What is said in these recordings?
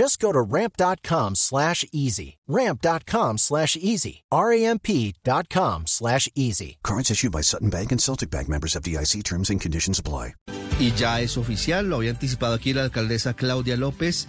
Just go to ramp.com slash easy. Ramp.com slash easy. R-A-M-P.com slash easy. Cards issued by Sutton Bank and Celtic Bank members of DIC terms and conditions apply. Y ya es oficial, lo había anticipado aquí la alcaldesa Claudia López.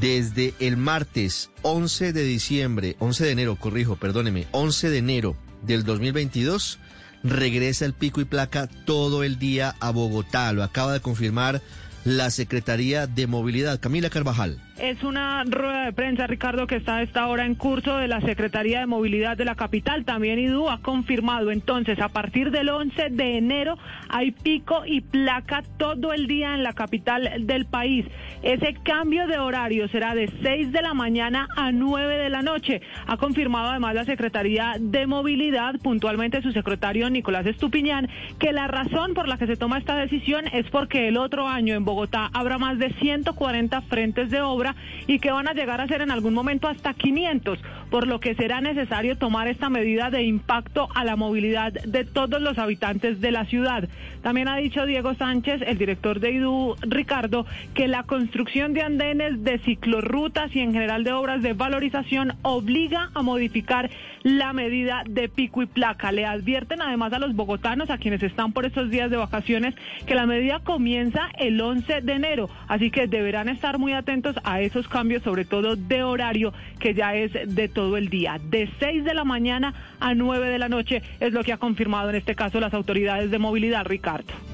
Desde el martes 11 de diciembre, 11 de enero, corrijo, perdóneme, 11 de enero del 2022, regresa el pico y placa todo el día a Bogotá. Lo acaba de confirmar la Secretaría de Movilidad. Camila Carvajal. Es una rueda de prensa, Ricardo, que está a esta hora en curso de la Secretaría de Movilidad de la capital. También IDU ha confirmado entonces, a partir del 11 de enero hay pico y placa todo el día en la capital del país. Ese cambio de horario será de 6 de la mañana a 9 de la noche. Ha confirmado además la Secretaría de Movilidad, puntualmente su secretario Nicolás Estupiñán, que la razón por la que se toma esta decisión es porque el otro año en Bogotá habrá más de 140 frentes de obra y que van a llegar a ser en algún momento hasta 500, por lo que será necesario tomar esta medida de impacto a la movilidad de todos los habitantes de la ciudad. También ha dicho Diego Sánchez, el director de IDU, Ricardo, que la construcción de andenes, de ciclorrutas y en general de obras de valorización obliga a modificar la medida de pico y placa. Le advierten además a los bogotanos, a quienes están por estos días de vacaciones, que la medida comienza el 11 de enero, así que deberán estar muy atentos a esos cambios, sobre todo de horario, que ya es de todo el día. De 6 de la mañana a 9 de la noche es lo que ha confirmado en este caso las autoridades de movilidad, Ricardo.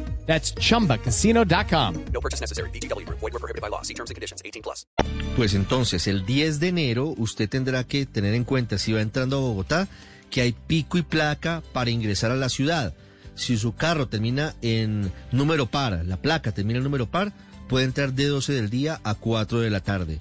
That's chumbacasino.com. No purchase necessary. BGW. Void were prohibited by law. See terms and conditions. 18 plus. Pues entonces, el 10 de enero usted tendrá que tener en cuenta, si va entrando a Bogotá, que hay pico y placa para ingresar a la ciudad. Si su carro termina en número par, la placa termina en número par, puede entrar de 12 del día a 4 de la tarde.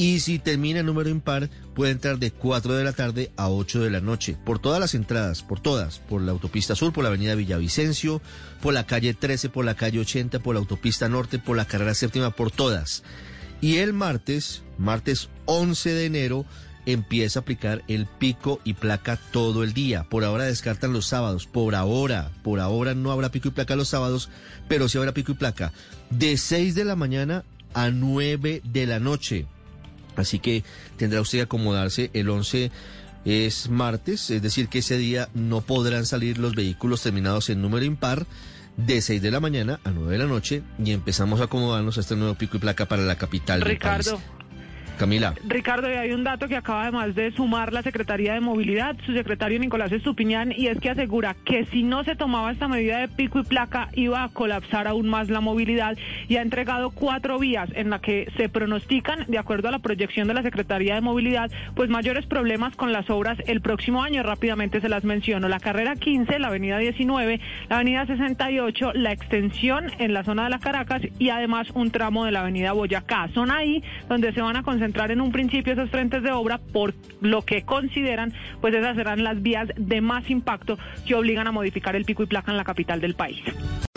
Y si termina en número impar, puede entrar de 4 de la tarde a 8 de la noche. Por todas las entradas, por todas. Por la autopista sur, por la avenida Villavicencio, por la calle 13, por la calle 80, por la autopista norte, por la carrera séptima, por todas. Y el martes, martes 11 de enero, empieza a aplicar el pico y placa todo el día. Por ahora descartan los sábados. Por ahora, por ahora no habrá pico y placa los sábados, pero sí habrá pico y placa de 6 de la mañana a 9 de la noche. Así que tendrá usted que acomodarse el 11 es martes, es decir que ese día no podrán salir los vehículos terminados en número impar de 6 de la mañana a 9 de la noche y empezamos a acomodarnos a este nuevo pico y placa para la capital Ricardo. del país. Camila. Ricardo, y hay un dato que acaba además de sumar la Secretaría de Movilidad, su secretario Nicolás Estupiñán, y es que asegura que si no se tomaba esta medida de pico y placa iba a colapsar aún más la movilidad y ha entregado cuatro vías en las que se pronostican, de acuerdo a la proyección de la Secretaría de Movilidad, pues mayores problemas con las obras el próximo año. Rápidamente se las menciono. La carrera 15, la avenida 19, la avenida 68, la extensión en la zona de la Caracas y además un tramo de la avenida Boyacá. Son ahí donde se van a concentrar entrar en un principio esos frentes de obra por lo que consideran, pues esas serán las vías de más impacto que obligan a modificar el pico y placa en la capital del país.